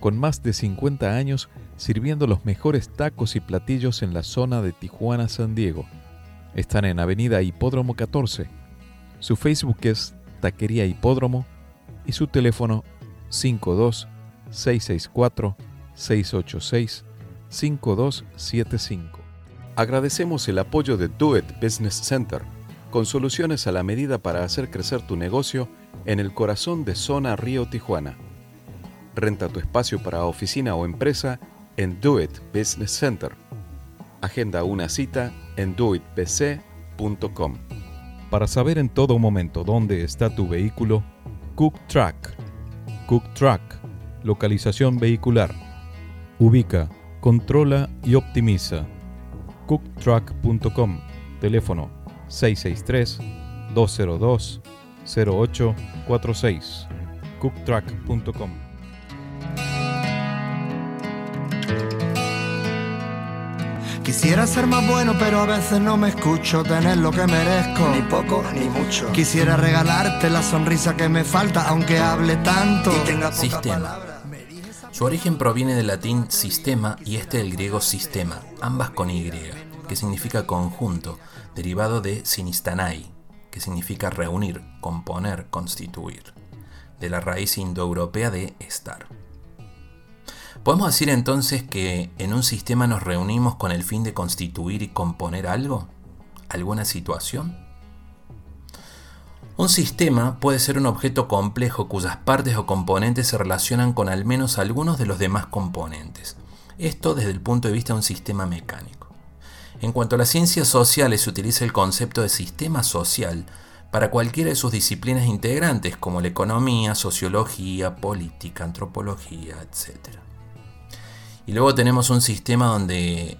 Con más de 50 años sirviendo los mejores tacos y platillos en la zona de Tijuana, San Diego. Están en Avenida Hipódromo 14. Su Facebook es Taquería Hipódromo y su teléfono 52 664 686 5275. Agradecemos el apoyo de Do It Business Center, con soluciones a la medida para hacer crecer tu negocio en el corazón de Zona Río Tijuana. Renta tu espacio para oficina o empresa en Do It Business Center. Agenda una cita en doitbc.com. Para saber en todo momento dónde está tu vehículo, Cook Track. Cook localización vehicular. Ubica, controla y optimiza. cooktrack.com, teléfono 663-202-0846. cooktrack.com. Quisiera ser más bueno, pero a veces no me escucho tener lo que merezco. Ni poco ni mucho. Quisiera regalarte la sonrisa que me falta, aunque hable tanto. Y tenga poca Sistema. palabra. Su origen proviene del latín sistema y este del griego sistema, ambas con Y, que significa conjunto, derivado de sinistanai, que significa reunir, componer, constituir, de la raíz indoeuropea de estar. ¿Podemos decir entonces que en un sistema nos reunimos con el fin de constituir y componer algo? ¿Alguna situación? Un sistema puede ser un objeto complejo cuyas partes o componentes se relacionan con al menos algunos de los demás componentes. Esto desde el punto de vista de un sistema mecánico. En cuanto a las ciencias sociales, se utiliza el concepto de sistema social para cualquiera de sus disciplinas integrantes, como la economía, sociología, política, antropología, etc. Y luego tenemos un sistema donde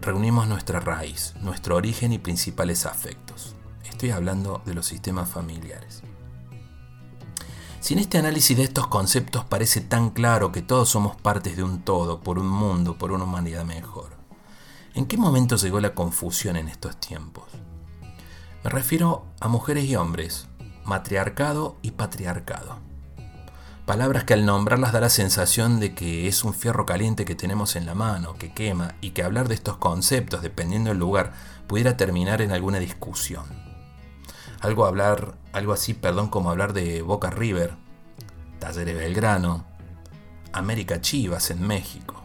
reunimos nuestra raíz, nuestro origen y principales afectos. Estoy hablando de los sistemas familiares. Si en este análisis de estos conceptos parece tan claro que todos somos partes de un todo, por un mundo, por una humanidad mejor, ¿en qué momento llegó la confusión en estos tiempos? Me refiero a mujeres y hombres, matriarcado y patriarcado. Palabras que al nombrarlas da la sensación de que es un fierro caliente que tenemos en la mano, que quema, y que hablar de estos conceptos, dependiendo del lugar, pudiera terminar en alguna discusión. Algo hablar, algo así, perdón, como hablar de Boca River, Talleres Belgrano, América Chivas en México,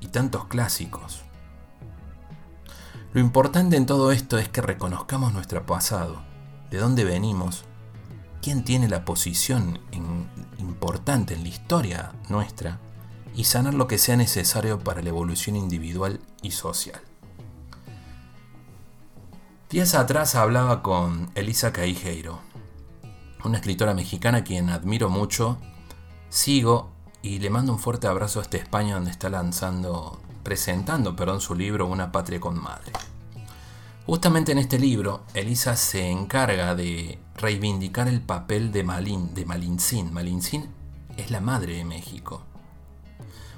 y tantos clásicos. Lo importante en todo esto es que reconozcamos nuestro pasado, de dónde venimos, quién tiene la posición importante en la historia nuestra y sanar lo que sea necesario para la evolución individual y social. Días atrás hablaba con Elisa Caijeiro, una escritora mexicana a quien admiro mucho, sigo y le mando un fuerte abrazo a esta España donde está lanzando, presentando, perdón, su libro Una patria con madre. Justamente en este libro, Elisa se encarga de reivindicar el papel de, Malin, de Malintzin. Malintzin es la madre de México.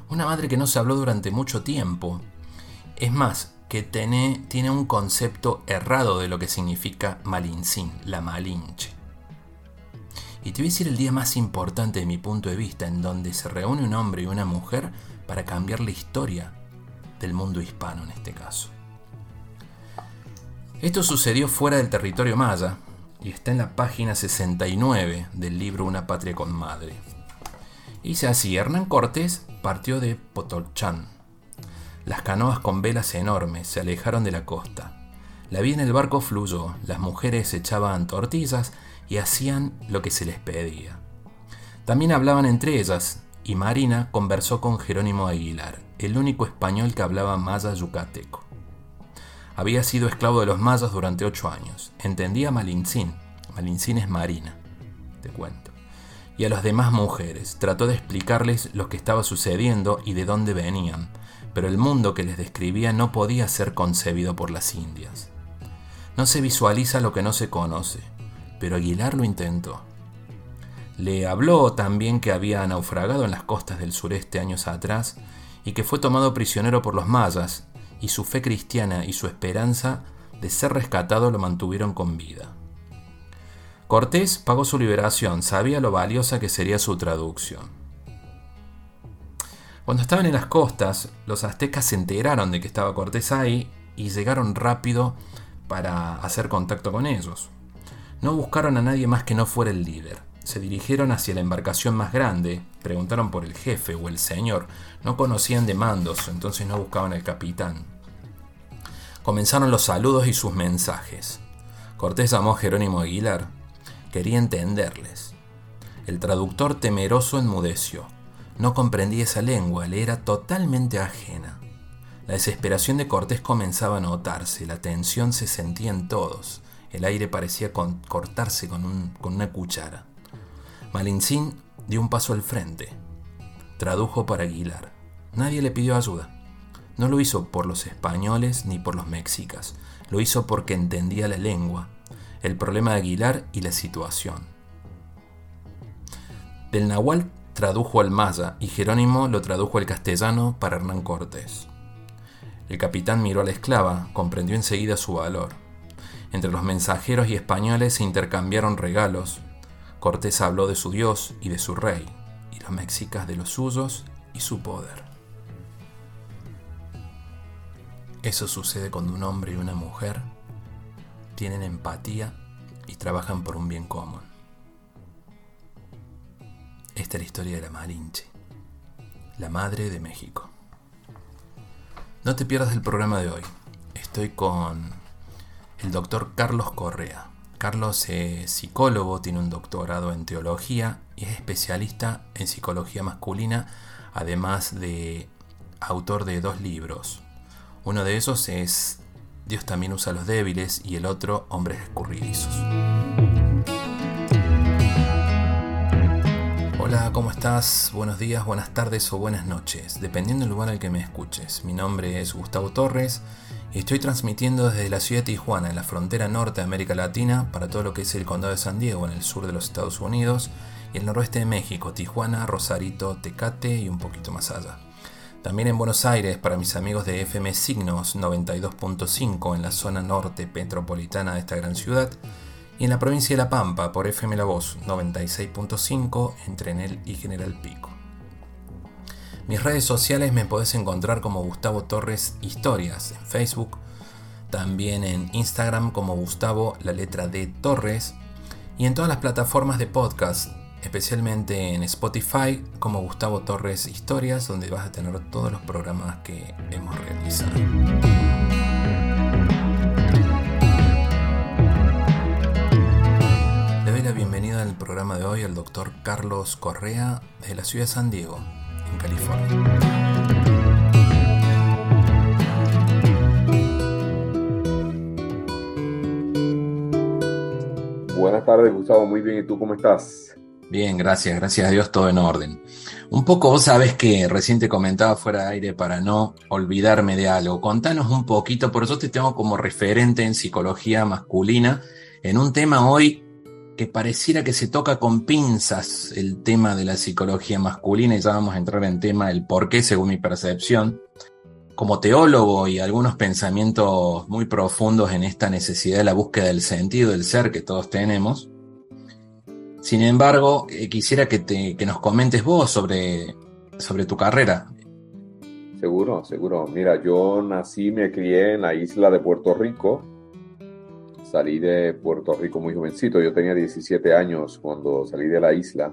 Una madre que no se habló durante mucho tiempo. Es más, que tiene, un concepto errado de lo que significa Malintzin, la Malinche. Y te voy a decir el día más importante de mi punto de vista, en donde se reúne un hombre y una mujer para cambiar la historia del mundo hispano en este caso. Esto sucedió fuera del territorio maya y está en la página 69 del libro Una patria con madre. Dice así, Hernán Cortés partió de Potolchán. Las canoas con velas enormes se alejaron de la costa. La vida en el barco fluyó, las mujeres echaban tortillas y hacían lo que se les pedía. También hablaban entre ellas, y Marina conversó con Jerónimo Aguilar, el único español que hablaba maya yucateco. Había sido esclavo de los mayas durante ocho años. Entendía Malintzin. Malintzin es Marina, te cuento. Y a las demás mujeres. Trató de explicarles lo que estaba sucediendo y de dónde venían. pero el mundo que les describía no podía ser concebido por las indias. No se visualiza lo que no se conoce, pero Aguilar lo intentó. Le habló también que había naufragado en las costas del sureste años atrás y que fue tomado prisionero por los mayas, y su fe cristiana y su esperanza de ser rescatado lo mantuvieron con vida. Cortés pagó su liberación, sabía lo valiosa que sería su traducción. Cuando estaban en las costas, los aztecas se enteraron de que estaba Cortés ahí y llegaron rápido para hacer contacto con ellos. No buscaron a nadie más que no fuera el líder. Se dirigieron hacia la embarcación más grande, preguntaron por el jefe o el señor. No conocían de mandos, entonces no buscaban al capitán. Comenzaron los saludos y sus mensajes. Cortés llamó a Jerónimo Aguilar. Quería entenderles. El traductor temeroso enmudeció. No comprendía esa lengua, le era totalmente ajena. La desesperación de Cortés comenzaba a notarse, la tensión se sentía en todos, el aire parecía cortarse con, con una cuchara. Malincín dio un paso al frente, tradujo para Aguilar. Nadie le pidió ayuda. No lo hizo por los españoles ni por los mexicas, lo hizo porque entendía la lengua, el problema de Aguilar y la situación. Del Nahual tradujo al maya y Jerónimo lo tradujo al castellano para Hernán Cortés. El capitán miró a la esclava, comprendió enseguida su valor. Entre los mensajeros y españoles se intercambiaron regalos. Cortés habló de su Dios y de su rey, y los mexicas de los suyos y su poder. Eso sucede cuando un hombre y una mujer tienen empatía y trabajan por un bien común. Esta es la historia de la Malinche, la madre de México. No te pierdas el programa de hoy. Estoy con el doctor Carlos Correa. Carlos es psicólogo, tiene un doctorado en teología y es especialista en psicología masculina, además de autor de dos libros, uno de esos es Dios también usa a los débiles y el otro hombres escurridizos. Hola, ¿cómo estás? Buenos días, buenas tardes o buenas noches, dependiendo del lugar al que me escuches. Mi nombre es Gustavo Torres y estoy transmitiendo desde la ciudad de Tijuana, en la frontera norte de América Latina, para todo lo que es el condado de San Diego, en el sur de los Estados Unidos, y el noroeste de México, Tijuana, Rosarito, Tecate y un poquito más allá. También en Buenos Aires para mis amigos de FM Signos 92.5 en la zona norte metropolitana de esta gran ciudad y en la provincia de La Pampa por FM La Voz 96.5 entre Enel y General Pico. Mis redes sociales me podés encontrar como Gustavo Torres Historias en Facebook, también en Instagram como Gustavo la letra de Torres y en todas las plataformas de podcast especialmente en Spotify como Gustavo Torres Historias, donde vas a tener todos los programas que hemos realizado. Al programa de hoy al doctor Carlos Correa de la ciudad de San Diego, en California. Buenas tardes, Gustavo. Muy bien. ¿Y tú cómo estás? Bien, gracias, gracias a Dios, todo en orden. Un poco, vos sabés que recién te comentaba fuera de aire para no olvidarme de algo. Contanos un poquito, por eso te tengo como referente en psicología masculina, en un tema hoy que pareciera que se toca con pinzas el tema de la psicología masculina y ya vamos a entrar en tema el por qué según mi percepción. Como teólogo y algunos pensamientos muy profundos en esta necesidad de la búsqueda del sentido del ser que todos tenemos, sin embargo, eh, quisiera que, te, que nos comentes vos sobre, sobre tu carrera. Seguro, seguro. Mira, yo nací, me crié en la isla de Puerto Rico. Salí de Puerto Rico muy jovencito. Yo tenía 17 años cuando salí de la isla.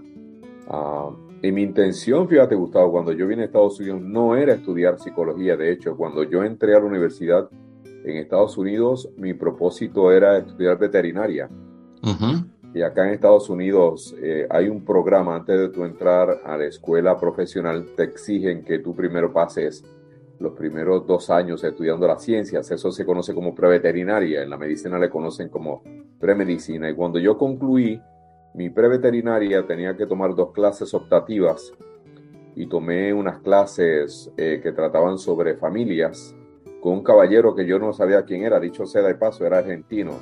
Ah, y mi intención, fíjate Gustavo, cuando yo vine a Estados Unidos no era estudiar psicología. De hecho, cuando yo entré a la universidad en Estados Unidos, mi propósito era estudiar veterinaria. Y acá en Estados Unidos eh, hay un programa antes de tu entrar a la escuela profesional, te exigen que tú primero pases los primeros dos años estudiando las ciencias. Eso se conoce como preveterinaria. En la medicina le conocen como premedicina. Y cuando yo concluí mi preveterinaria tenía que tomar dos clases optativas y tomé unas clases eh, que trataban sobre familias con un caballero que yo no sabía quién era, dicho sea de paso, era argentino,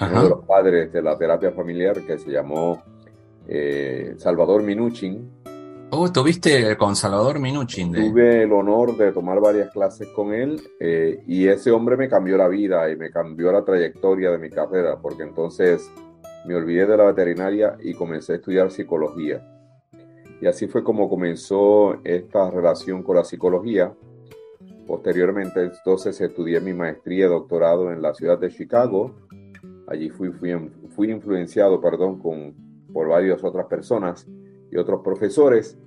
uno de los padres de la terapia familiar que se llamó eh, Salvador Minuchin. Oh, tuviste con Salvador Minuchin. Tuve el honor de tomar varias clases con él eh, y ese hombre me cambió la vida y me cambió la trayectoria de mi carrera, porque entonces me olvidé de la veterinaria y comencé a estudiar psicología. Y así fue como comenzó esta relación con la psicología. Posteriormente, entonces, estudié mi maestría y doctorado en la ciudad de Chicago. Allí fui, fui, fui influenciado perdón, con, por varias otras personas y otros profesores.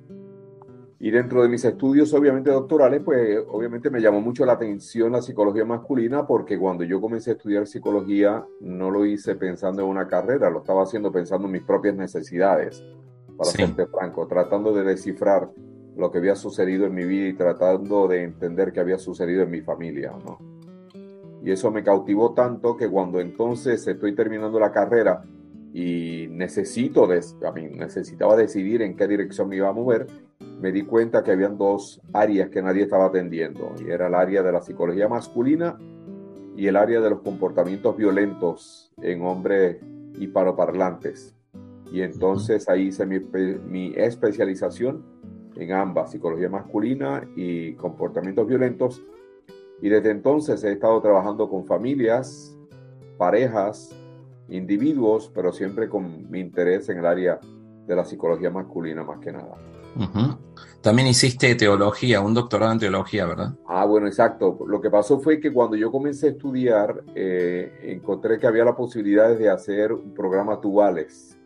Y dentro de mis estudios, obviamente doctorales, pues obviamente me llamó mucho la atención la psicología masculina porque cuando yo comencé a estudiar psicología no lo hice pensando en una carrera, lo estaba haciendo pensando en mis propias necesidades para serte franco, tratando de descifrar lo que había sucedido en mi vida y tratando de entender qué había sucedido en mi familia, ¿no? Y eso me cautivó tanto que cuando entonces estoy terminando la carrera y necesito, a mí, necesitaba decidir en qué dirección me iba a mover, me di cuenta que habían dos áreas que nadie estaba atendiendo, y era el área de la psicología masculina y el área de los comportamientos violentos en hombres hispanoparlantes. Y entonces ahí hice mi, especialización en ambas, psicología masculina y comportamientos violentos. Y desde entonces he estado trabajando con familias, parejas, individuos, pero siempre con mi interés en el área de la psicología masculina más que nada. También hiciste teología, un doctorado en teología, ¿verdad? Ah, bueno, exacto. Lo que pasó fue que cuando yo comencé a estudiar, eh, encontré que había la posibilidad de hacer programas duales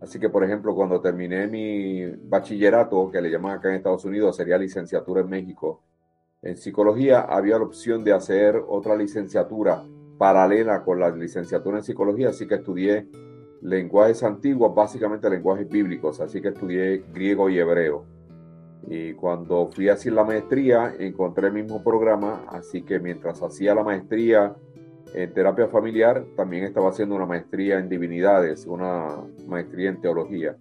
Así que, por ejemplo, cuando terminé mi bachillerato, que le llaman acá en Estados Unidos, sería licenciatura en México, en psicología había la opción de hacer otra licenciatura paralela con la licenciatura en psicología, así que estudié lenguajes antiguos, básicamente lenguajes bíblicos, así que estudié griego y hebreo. Y cuando fui a hacer la maestría, encontré el mismo programa, así que mientras hacía la maestría en terapia familiar, también estaba haciendo una maestría en divinidades, una maestría en teología.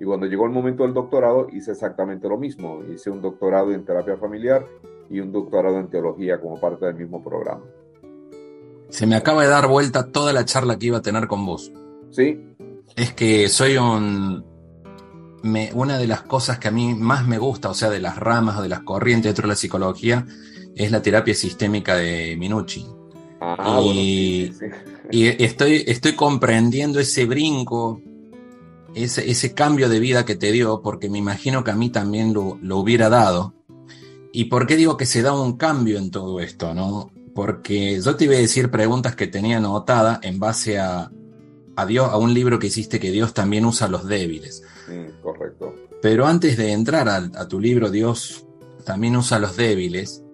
Y cuando llegó el momento del doctorado, hice exactamente lo mismo. Hice un doctorado en terapia familiar y un doctorado en teología como parte del mismo programa. Se me acaba de dar vuelta toda la charla que iba a tener con vos. Sí. Es que soy un... Me, una de las cosas que a mí más me gusta, o sea, de las ramas o de las corrientes dentro de la psicología, es la terapia sistémica de Minucci. Ah, y, estoy, estoy comprendiendo ese brinco, ese, ese, cambio de vida que te dio, porque me imagino que a mí también lo, lo, hubiera dado. ¿Y por qué digo que se da un cambio en todo esto? ¿no? Porque yo te iba a decir preguntas que tenía anotada en base a, a, Dios, a un libro que hiciste que Dios también usa a los débiles. Mm, correcto. Pero antes de entrar a, a tu libro, Dios también usa a los débiles,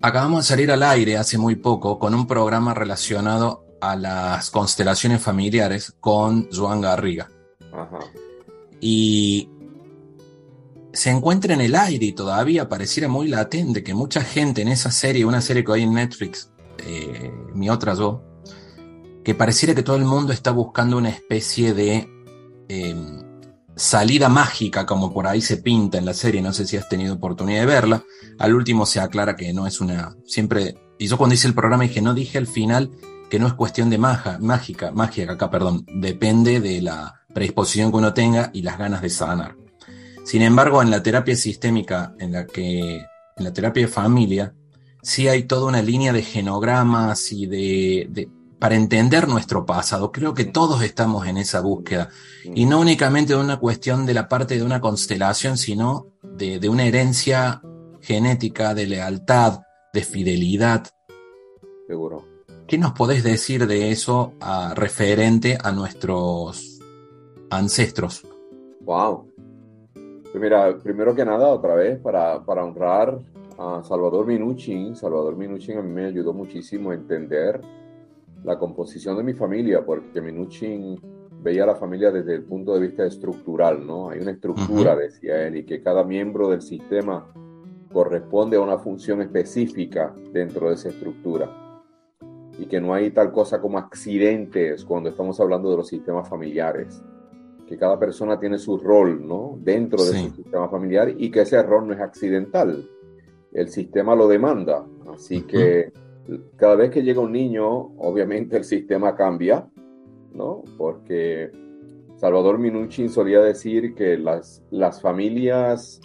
Acabamos de salir al aire hace muy poco con un programa relacionado a las constelaciones familiares con Joan Garriga. Y se encuentra en el aire y todavía pareciera muy latente que mucha gente en esa serie, una serie que hay en Netflix, eh, mi otra yo, que pareciera que todo el mundo está buscando una especie de em, salida mágica, como por ahí se pinta en la serie, no sé si has tenido oportunidad de verla. Al último se aclara que no es una. Siempre. Y yo cuando hice el programa dije, no dije al final que no es cuestión de magia, mágica, magia acá, perdón, depende de la predisposición que uno tenga y las ganas de sanar. Sin embargo, en la terapia sistémica, en la que, en la terapia de familia, sí hay toda una línea de genogramas y de para entender nuestro pasado. Creo que todos estamos en esa búsqueda. Y no únicamente de una cuestión de la parte de una constelación, sino de, una herencia genética, de lealtad, de fidelidad. Seguro. ¿Qué nos podés decir de eso a, referente a nuestros ancestros? Wow. Pues mira, primero que nada, otra vez, para, para honrar a Salvador Minuchin. Salvador Minuchin a mí me ayudó muchísimo a entender la composición de mi familia, porque Minuchin veía la familia desde el punto de vista estructural, ¿no? Hay una estructura, decía él, y que cada miembro del sistema corresponde a una función específica dentro de esa estructura. Y que no hay tal cosa como accidentes cuando estamos hablando de los sistemas familiares, que cada persona tiene su rol, ¿no? Dentro de su sistema familiar y que ese rol no es accidental. El sistema lo demanda. Así que cada vez que llega un niño, obviamente el sistema cambia, ¿no? Porque Salvador Minuchin solía decir que las, las familias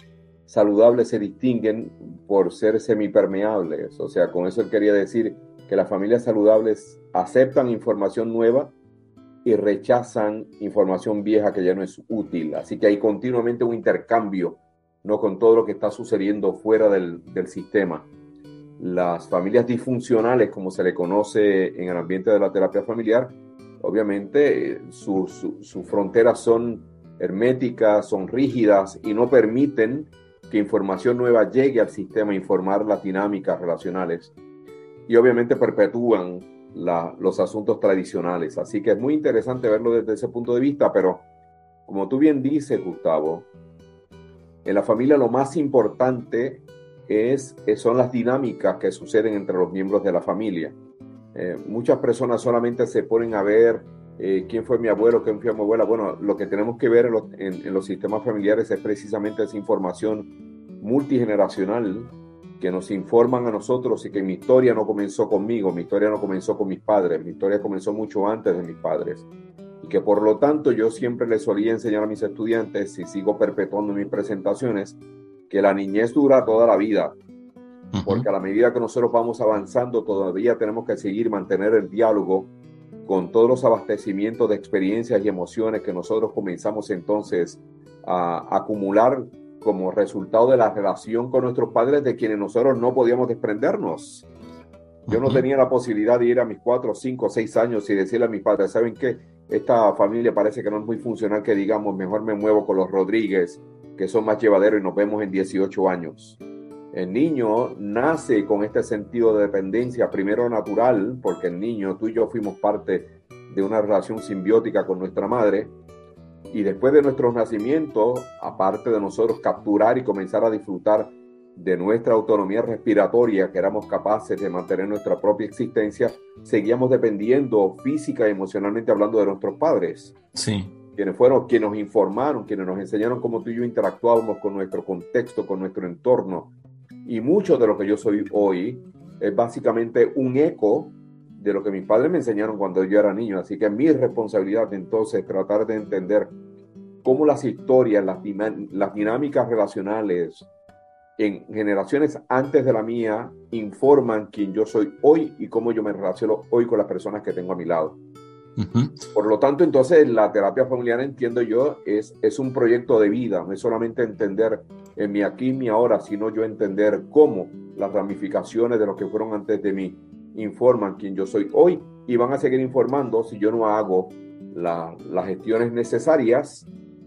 saludables se distinguen por ser semipermeables. O sea, con eso él quería decir que las familias saludables aceptan información nueva y rechazan información vieja que ya no es útil. Así que hay continuamente un intercambio, ¿no? Con todo lo que está sucediendo fuera del, del sistema. Las familias disfuncionales, como se le conoce en el ambiente de la terapia familiar, obviamente sus fronteras son herméticas, son rígidas y no permiten que información nueva llegue al sistema, informar las dinámicas relacionales y obviamente perpetúan los asuntos tradicionales. Así que es muy interesante verlo desde ese punto de vista, pero como tú bien dices, Gustavo, en la familia lo más importante es, son las dinámicas que suceden entre los miembros de la familia. Eh, muchas personas solamente se ponen a ver eh, quién fue mi abuelo, quién fue mi abuela. Bueno, lo que tenemos que ver en, los sistemas familiares es precisamente esa información multigeneracional que nos informan a nosotros y que mi historia no comenzó conmigo, mi historia no comenzó con mis padres, mi historia comenzó mucho antes de mis padres. Y que por lo tanto yo siempre les solía enseñar a mis estudiantes, y sigo perpetuando mis presentaciones, que la niñez dura toda la vida, porque a la medida que nosotros vamos avanzando, todavía tenemos que seguir mantener el diálogo con todos los abastecimientos de experiencias y emociones que nosotros comenzamos entonces a acumular como resultado de la relación con nuestros padres de quienes nosotros no podíamos desprendernos. Yo no tenía la posibilidad de ir a mis cuatro, cinco, seis años y decirle a mis padres, ¿saben qué? Esta familia parece que no es muy funcional, que digamos, mejor me muevo con los Rodríguez, que son más llevaderos y nos vemos en 18 años. El niño nace con este sentido de dependencia, primero natural, porque el niño, tú y yo fuimos parte de una relación simbiótica con nuestra madre, y después de nuestros nacimientos, aparte de nosotros capturar y comenzar a disfrutar de nuestra autonomía respiratoria, que éramos capaces de mantener nuestra propia existencia, seguíamos dependiendo física y emocionalmente hablando de nuestros padres. Sí. Quienes fueron quienes nos informaron, quienes nos enseñaron cómo tú y yo interactuábamos con nuestro contexto, con nuestro entorno, y mucho de lo que yo soy hoy es básicamente un eco de lo que mis padres me enseñaron cuando yo era niño. Así que mi responsabilidad entonces es tratar de entender cómo las historias, las, las dinámicas relacionales en generaciones antes de la mía informan quién yo soy hoy y cómo yo me relaciono hoy con las personas que tengo a mi lado. Por lo tanto, entonces la terapia familiar, entiendo yo, es, es un proyecto de vida, no es solamente entender en mi aquí y mi ahora, sino yo entender cómo las ramificaciones de lo que fueron antes de mí informan quién yo soy hoy y van a seguir informando si yo no hago las gestiones necesarias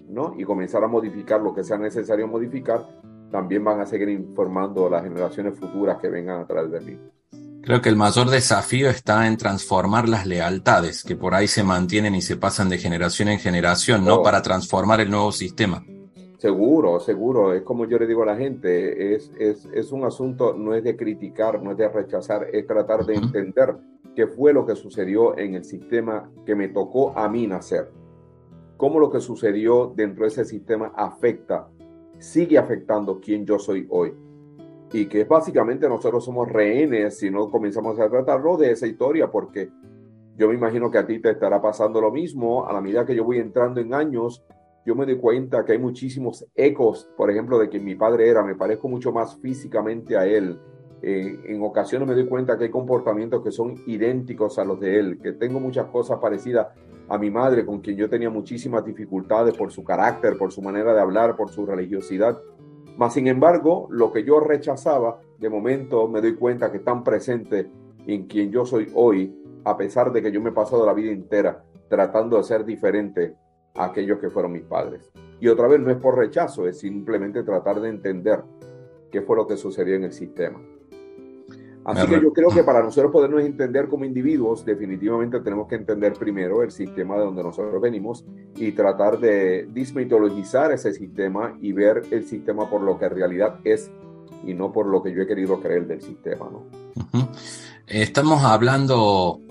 ¿no? y comenzar a modificar lo que sea necesario modificar, también van a seguir informando las generaciones futuras que vengan a través de mí. Creo que el mayor desafío está en transformar las lealtades que por ahí se mantienen y se pasan de generación en generación, no oh. para transformar el nuevo sistema. Seguro, seguro. Es como yo le digo a la gente, es, es, es un asunto, no es de criticar, no es de rechazar, es tratar de entender qué fue lo que sucedió en el sistema que me tocó a mí nacer. Cómo lo que sucedió dentro de ese sistema afecta, sigue afectando quién yo soy hoy y que básicamente nosotros somos rehenes si no comenzamos a tratarlo de esa historia, porque yo me imagino que a ti te estará pasando lo mismo, a la medida que yo voy entrando en años, yo me doy cuenta que hay muchísimos ecos, por ejemplo, de que mi padre era, me parezco mucho más físicamente a él. Eh, en ocasiones me doy cuenta que hay comportamientos que son idénticos a los de él, que tengo muchas cosas parecidas a mi madre, con quien yo tenía muchísimas dificultades por su carácter, por su manera de hablar, por su religiosidad. Mas, sin embargo, lo que yo rechazaba, de momento me doy cuenta que están presente en quien yo soy hoy, a pesar de que yo me he pasado la vida entera tratando de ser diferente a aquellos que fueron mis padres. Y otra vez no es por rechazo, es simplemente tratar de entender qué fue lo que sucedió en el sistema. Así que yo creo que para nosotros podernos entender como individuos, definitivamente tenemos que entender primero el sistema de donde nosotros venimos y tratar de dismitologizar ese sistema y ver el sistema por lo que en realidad es y no por lo que yo he querido creer del sistema. ¿no? Estamos hablando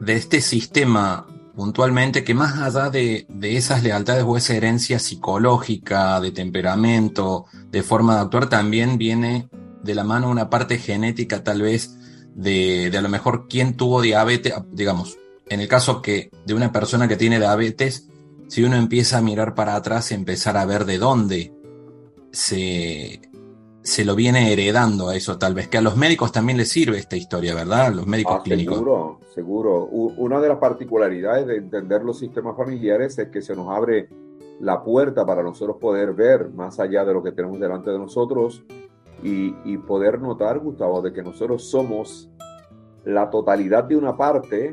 de este sistema puntualmente que más allá de, de, esas lealtades o esa herencia psicológica, de temperamento, de forma de actuar, también viene de la mano una parte genética tal vez de, de a lo mejor quién tuvo diabetes, digamos, en el caso que de una persona que tiene diabetes, si uno empieza a mirar para atrás, empezar a ver de dónde se, se lo viene heredando a eso, tal vez que a los médicos también les sirve esta historia, ¿verdad? Los médicos ah, clínicos. Seguro, seguro. Una de las particularidades de entender los sistemas familiares es que se nos abre la puerta para nosotros poder ver más allá de lo que tenemos delante de nosotros y, y poder notar, Gustavo, de que nosotros somos la totalidad de una parte,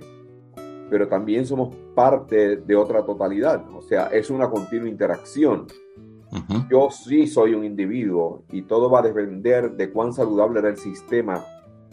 pero también somos parte de otra totalidad. O sea, es una continua interacción. Yo sí soy un individuo y todo va a depender de cuán saludable era el sistema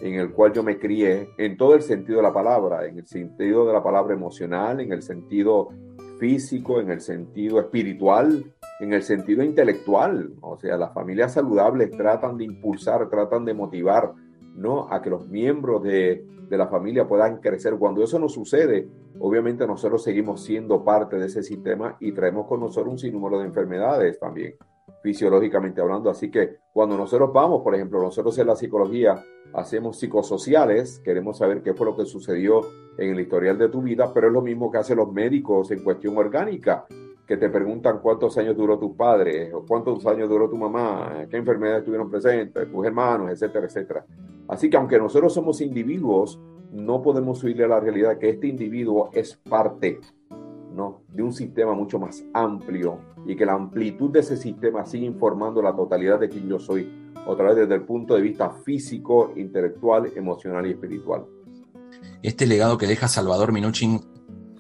en el cual yo me crié, en todo el sentido de la palabra, en el sentido de la palabra emocional, en el sentido físico, en el sentido espiritual, en el sentido intelectual. O sea, las familias saludables tratan de impulsar, tratan de motivar, ¿no? A que los miembros de, de la familia puedan crecer. Cuando eso no sucede, obviamente nosotros seguimos siendo parte de ese sistema y traemos con nosotros un sinnúmero de enfermedades también, fisiológicamente hablando. Así que cuando nosotros vamos, por ejemplo, nosotros en la psicología hacemos psicosociales, queremos saber qué fue lo que sucedió en el historial de tu vida, pero es lo mismo que hacen los médicos en cuestión orgánica, que te preguntan cuántos años duró tu padre, o cuántos años duró tu mamá, qué enfermedades estuvieron presentes, tus hermanos, etcétera, etcétera. Así que aunque nosotros somos individuos, no podemos huirle a la realidad que este individuo es parte ¿no? de un sistema mucho más amplio y que la amplitud de ese sistema sigue informando la totalidad de quien yo soy, otra vez desde el punto de vista físico, intelectual, emocional y espiritual. Este legado que deja Salvador Minuchin.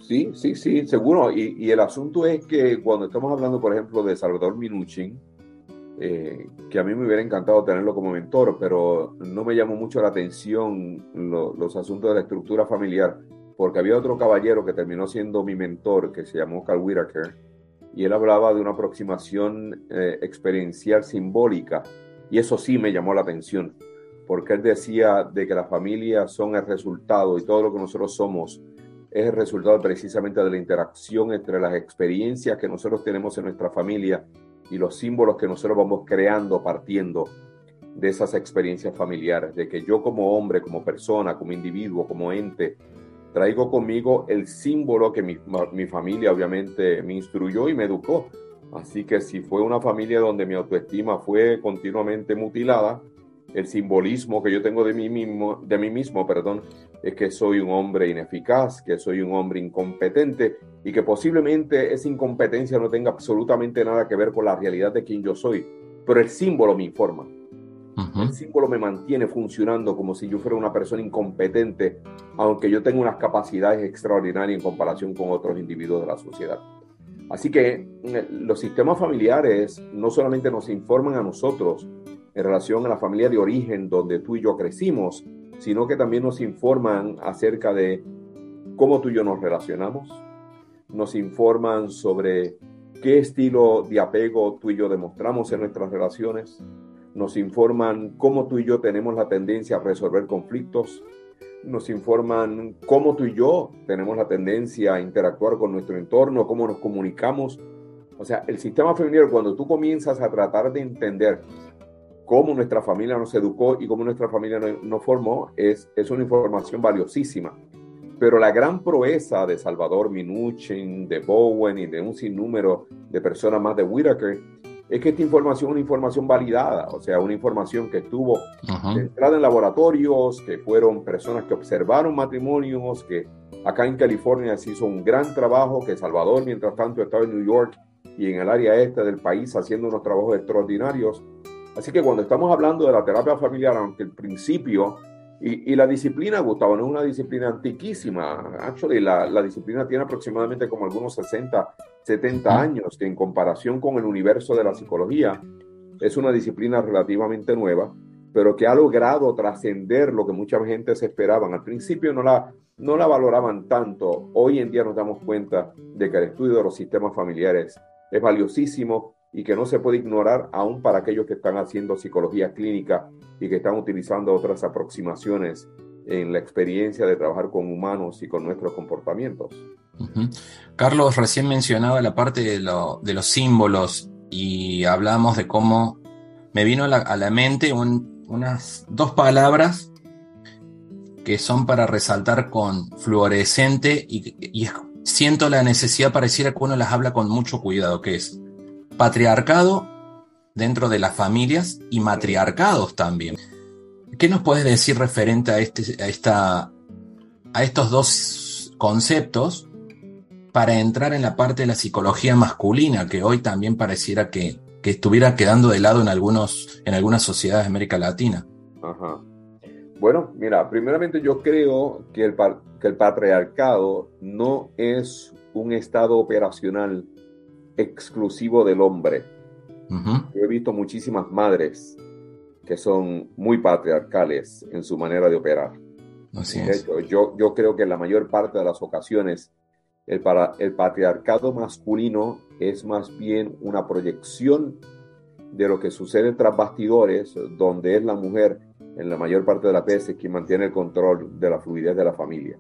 Sí, sí, sí, seguro. Y, el asunto es que cuando estamos hablando, por ejemplo, de Salvador Minuchin, eh, que a mí me hubiera encantado tenerlo como mentor, pero no me llamó mucho la atención los asuntos de la estructura familiar, porque había otro caballero que terminó siendo mi mentor, que se llamó Carl Whitaker, y él hablaba de una aproximación eh, experiencial simbólica, y eso sí me llamó la atención, porque él decía de que las familias son el resultado y todo lo que nosotros somos es el resultado precisamente de la interacción entre las experiencias que nosotros tenemos en nuestra familia y los símbolos que nosotros vamos creando partiendo de esas experiencias familiares, de que yo como hombre, como persona, como individuo, como ente, traigo conmigo el símbolo que mi, mi familia obviamente me instruyó y me educó. Así que si fue una familia donde mi autoestima fue continuamente mutilada, el simbolismo que yo tengo de mí mismo, de mí mismo, perdón, es que soy un hombre ineficaz, que soy un hombre incompetente y que posiblemente esa incompetencia no tenga absolutamente nada que ver con la realidad de quien yo soy, pero el símbolo me informa. El símbolo me mantiene funcionando como si yo fuera una persona incompetente, aunque yo tenga unas capacidades extraordinarias en comparación con otros individuos de la sociedad. Así que eh, los sistemas familiares no solamente nos informan a nosotros en relación a la familia de origen donde tú y yo crecimos, sino que también nos informan acerca de cómo tú y yo nos relacionamos, nos informan sobre qué estilo de apego tú y yo demostramos en nuestras relaciones, nos informan cómo tú y yo tenemos la tendencia a resolver conflictos, nos informan cómo tú y yo tenemos la tendencia a interactuar con nuestro entorno, cómo nos comunicamos. O sea, el sistema familiar, cuando tú comienzas a tratar de entender cómo nuestra familia nos educó y cómo nuestra familia nos formó es, es una información valiosísima. Pero la gran proeza de Salvador Minuchin, de Bowen y de un sinnúmero de personas más de Whitaker es que esta información es una información validada, o sea, una información que estuvo centrada en laboratorios, que fueron personas que observaron matrimonios, que acá en California se hizo un gran trabajo, que Salvador, mientras tanto, estaba en New York y en el área este del país haciendo unos trabajos extraordinarios Así que cuando estamos hablando de la terapia familiar, aunque el principio y, la disciplina, Gustavo, no es una disciplina antiquísima. Actually, la, la, disciplina tiene aproximadamente como algunos 60, 70 años, que en comparación con el universo de la psicología es una disciplina relativamente nueva, pero que ha logrado trascender lo que mucha gente se esperaban. Al principio no la, no la valoraban tanto. Hoy en día nos damos cuenta de que el estudio de los sistemas familiares es valiosísimo y que no se puede ignorar aún para aquellos que están haciendo psicología clínica y que están utilizando otras aproximaciones en la experiencia de trabajar con humanos y con nuestros comportamientos. Carlos recién mencionaba la parte de, los símbolos y hablamos de cómo me vino a la, mente unas dos palabras que son para resaltar con fluorescente y, siento la necesidad pareciera que uno las habla con mucho cuidado, que es patriarcado dentro de las familias y matriarcados también. ¿Qué nos puedes decir referente a, este, a, esta, a estos dos conceptos para entrar en la parte de la psicología masculina, que hoy también pareciera que, estuviera quedando de lado en, algunos, en algunas sociedades de América Latina? Bueno, mira, primeramente yo creo que el patriarcado no es un estado operacional exclusivo del hombre. Yo he visto muchísimas madres que son muy patriarcales en su manera de operar. Así es. yo, yo creo que en la mayor parte de las ocasiones el, para, el patriarcado masculino es más bien una proyección de lo que sucede tras bastidores, donde es la mujer en la mayor parte de las veces quien mantiene el control de la fluidez de las familias.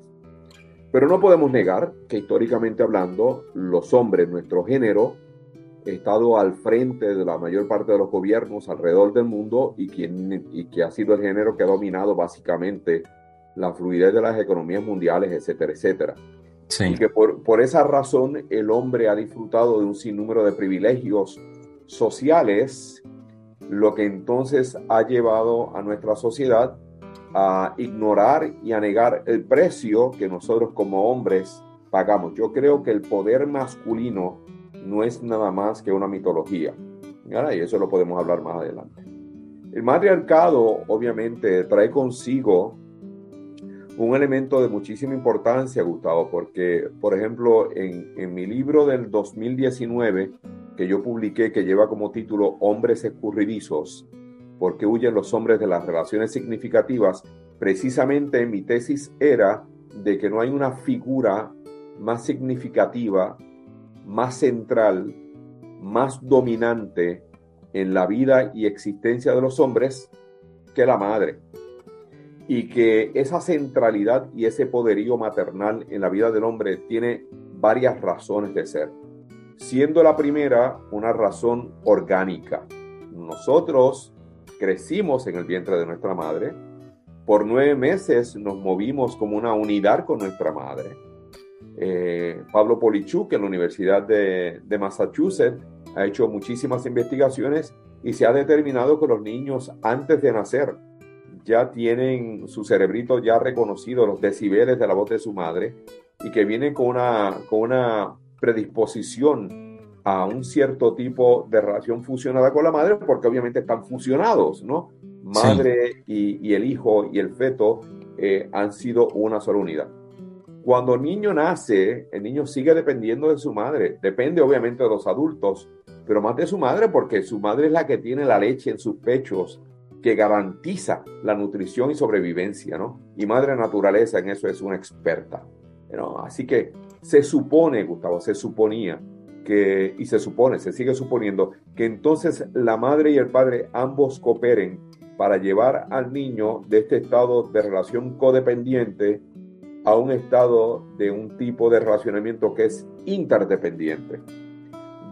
Pero no podemos negar que históricamente hablando, los hombres, nuestro género, estado al frente de la mayor parte de los gobiernos alrededor del mundo y, quien, y que ha sido el género que ha dominado básicamente la fluidez de las economías mundiales, etcétera, etcétera. Y que por, por esa razón el hombre ha disfrutado de un sinnúmero de privilegios sociales, lo que entonces ha llevado a nuestra sociedad a ignorar y a negar el precio que nosotros como hombres pagamos. Yo creo que el poder masculino no es nada más que una mitología. Y eso lo podemos hablar más adelante. El matriarcado obviamente trae consigo un elemento de muchísima importancia, Gustavo, porque, por ejemplo, en, en, mi libro del 2019, que yo publiqué, que lleva como título Hombres escurridizos, ¿por qué huyen los hombres de las relaciones significativas? Precisamente mi tesis era de que no hay una figura más significativa más central, más dominante en la vida y existencia de los hombres que la madre. Y que esa centralidad y ese poderío maternal en la vida del hombre tiene varias razones de ser. Siendo la primera una razón orgánica. Nosotros crecimos en el vientre de nuestra madre. Por nueve meses nos movimos como una unidad con nuestra madre eh, Pablo Polichuk en la Universidad de, Massachusetts ha hecho muchísimas investigaciones y se ha determinado que los niños antes de nacer ya tienen su cerebrito ya reconocido los decibeles de la voz de su madre y que vienen con una, con una predisposición a un cierto tipo de relación fusionada con la madre porque obviamente están fusionados, ¿no? Madre y, el hijo y el feto eh, han sido una sola unidad. Cuando el niño nace, el niño sigue dependiendo de su madre. Depende obviamente de los adultos, pero más de su madre porque su madre es la que tiene la leche en sus pechos que garantiza la nutrición y sobrevivencia, ¿no? Y madre naturaleza en eso es una experta. ¿no? Así que se supone, Gustavo, se suponía y se supone, se sigue suponiendo, que entonces la madre y el padre ambos cooperen para llevar al niño de este estado de relación codependiente a un estado de un tipo de relacionamiento que es interdependiente,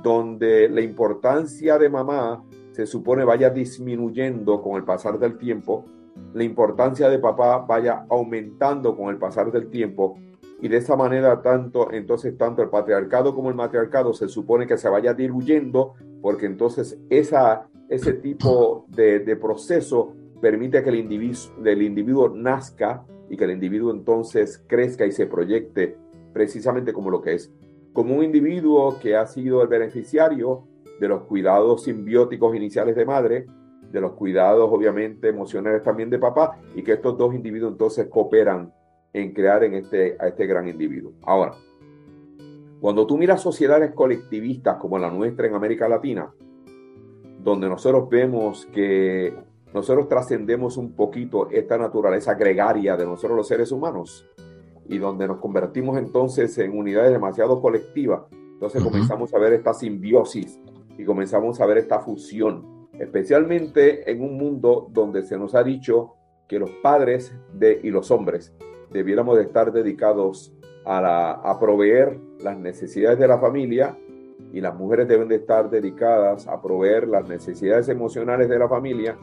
donde la importancia de mamá se supone vaya disminuyendo con el pasar del tiempo, la importancia de papá vaya aumentando con el pasar del tiempo y de esa manera tanto entonces tanto el patriarcado como el matriarcado se supone que se vaya diluyendo porque entonces esa, ese tipo de, proceso permite que el individuo, el individuo nazca y que el individuo entonces crezca y se proyecte precisamente como lo que es, como un individuo que ha sido el beneficiario de los cuidados simbióticos iniciales de madre, de los cuidados obviamente emocionales también de papá, y que estos dos individuos entonces cooperan en crear en este, a este gran individuo. Ahora, cuando tú miras sociedades colectivistas como la nuestra en América Latina, donde nosotros vemos que nosotros trascendemos un poquito esta naturaleza gregaria de nosotros los seres humanos y donde nos convertimos entonces en unidades demasiado colectivas, entonces comenzamos a ver esta simbiosis y comenzamos a ver esta fusión, especialmente en un mundo donde se nos ha dicho que los padres de, y los hombres debiéramos de estar dedicados a, a proveer las necesidades de la familia y las mujeres deben de estar dedicadas a proveer las necesidades emocionales de la familia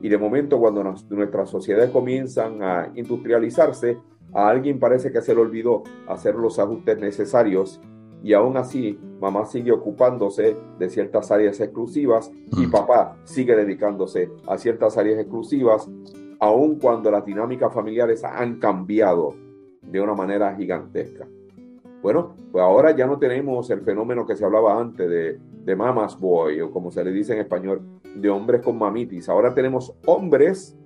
y de momento cuando nuestras sociedades comienzan a industrializarse, a alguien parece que se le olvidó hacer los ajustes necesarios y aún así mamá sigue ocupándose de ciertas áreas exclusivas y mm. papá sigue dedicándose a ciertas áreas exclusivas, aun cuando las dinámicas familiares han cambiado de una manera gigantesca. Bueno, pues ahora ya no tenemos el fenómeno que se hablaba antes de, de mamas boy, o como se le dice en español, de hombres con mamitis. Ahora tenemos hombres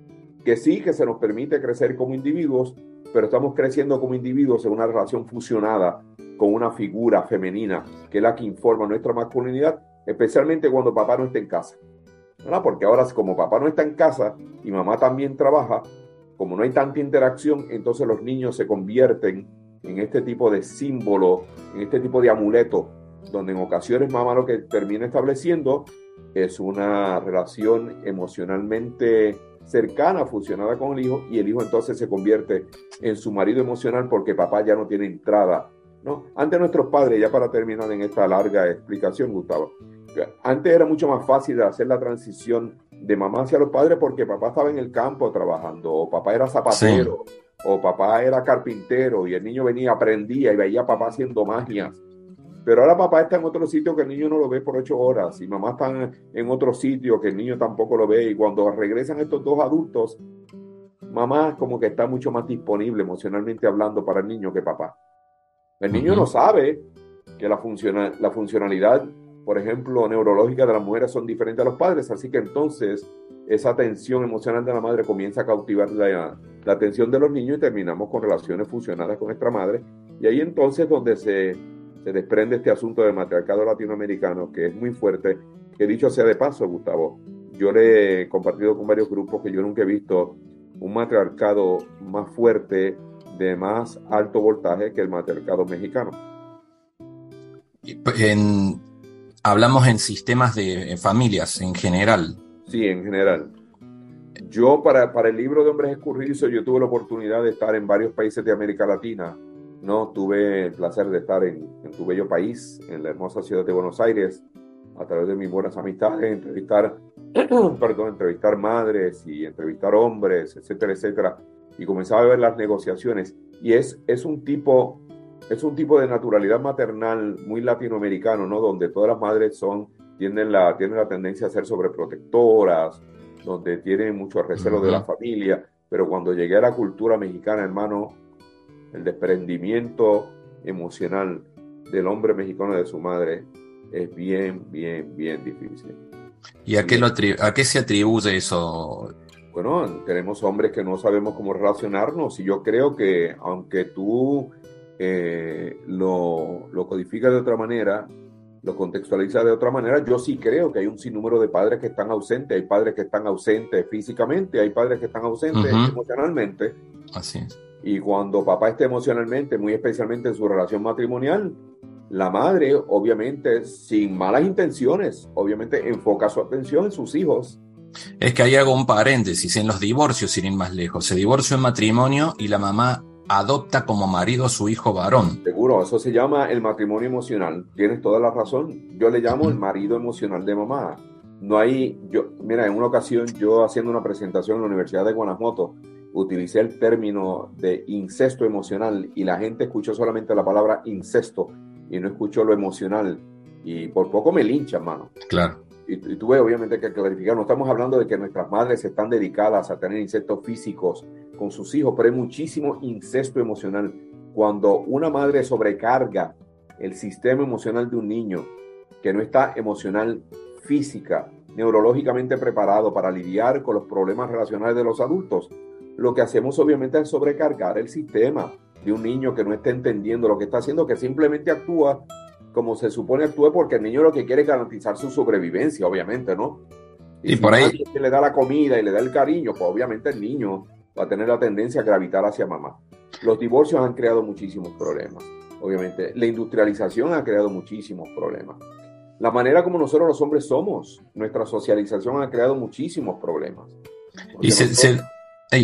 que sí que se nos permite crecer como individuos, pero estamos creciendo como individuos en una relación fusionada con una figura femenina que es la que informa nuestra masculinidad, especialmente cuando papá no está en casa. ¿Verdad? Porque ahora como papá no está en casa y mamá también trabaja, como no hay tanta interacción, entonces los niños se convierten en este tipo de símbolo, en este tipo de amuleto, donde en ocasiones mamá lo que termina estableciendo es una relación emocionalmente cercana, fusionada con el hijo, y el hijo entonces se convierte en su marido emocional porque papá ya no tiene entrada. ¿no? Antes nuestros padres, ya para terminar en esta larga explicación, Gustavo, antes era mucho más fácil hacer la transición de mamá hacia los padres porque papá estaba en el campo trabajando, o papá era zapatero, o papá era carpintero, y el niño venía, aprendía y veía a papá haciendo magias. Pero ahora papá está en otro sitio que el niño no lo ve por ocho horas y mamá está en otro sitio que el niño tampoco lo ve. Y cuando regresan estos dos adultos, mamá como que está mucho más disponible emocionalmente hablando para el niño que papá. El niño no sabe que la, la funcionalidad, por ejemplo, neurológica de las mujeres son diferentes a los padres, así que entonces esa tensión emocional de la madre comienza a cautivar la, la atención de los niños y terminamos con relaciones funcionadas con nuestra madre. Y ahí entonces donde se se desprende este asunto del matriarcado latinoamericano, que es muy fuerte, que dicho sea de paso, Gustavo, yo le he compartido con varios grupos que yo nunca he visto un matriarcado más fuerte, de más alto voltaje que el matriarcado mexicano. Hablamos en sistemas de familias en general. Sí, en general. Yo para, para el libro de Hombres Escurridizos, yo tuve la oportunidad de estar en varios países de América Latina no tuve el placer de estar en, tu bello país, en la hermosa ciudad de Buenos Aires, a través de mis buenas amistades, entrevistar, perdón, entrevistar madres y entrevistar hombres, etcétera, etcétera, y comenzaba a ver las negociaciones. Y es, es un tipo, es un tipo de naturalidad maternal muy latinoamericano, ¿no? Donde todas las madres son, tienen la, tienen la tendencia a ser sobreprotectoras, donde tienen mucho recelo de la familia, pero cuando llegué a la cultura mexicana, hermano, el desprendimiento emocional del hombre mexicano de su madre es bien, bien, bien difícil. ¿Y a qué, lo a qué se atribuye eso? Bueno, tenemos hombres que no sabemos cómo relacionarnos y yo creo que aunque tú eh, lo, lo codificas de otra manera, lo contextualizas de otra manera, yo sí creo que hay un sinnúmero de padres que están ausentes, hay padres que están ausentes físicamente, hay padres que están ausentes emocionalmente. Así es. Y cuando papá está emocionalmente, muy especialmente en su relación matrimonial, la madre, obviamente, sin malas intenciones, obviamente enfoca su atención en sus hijos. Es que ahí hago un paréntesis, en los divorcios, sin ir más lejos. Se divorcia en matrimonio y la mamá adopta como marido a su hijo varón. Seguro, eso se llama el matrimonio emocional. Tienes toda la razón. Yo le llamo el marido emocional de mamá. No hay, yo, mira, en una ocasión yo haciendo una presentación en la Universidad de Guanajuato, utilicé el término de incesto emocional y la gente escuchó solamente la palabra incesto y no escuchó lo emocional. Y por poco me linchan, mano. Claro. Y, y tuve obviamente que clarificar, no estamos hablando de que nuestras madres están dedicadas a tener incestos físicos con sus hijos, pero hay muchísimo incesto emocional. Cuando una madre sobrecarga el sistema emocional de un niño que no está emocional, física, neurológicamente preparado para lidiar con los problemas relacionales de los adultos, lo que hacemos obviamente es sobrecargar el sistema de un niño que no está entendiendo lo que está haciendo, que simplemente actúa como se supone actúe porque el niño lo que quiere es garantizar su sobrevivencia, obviamente, ¿no? Y, por ahí... le da la comida y le da el cariño, pues obviamente el niño va a tener la tendencia a gravitar hacia mamá. Los divorcios han creado muchísimos problemas, obviamente. La industrialización ha creado muchísimos problemas. La manera como nosotros los hombres somos, nuestra socialización ha creado muchísimos problemas. Y se,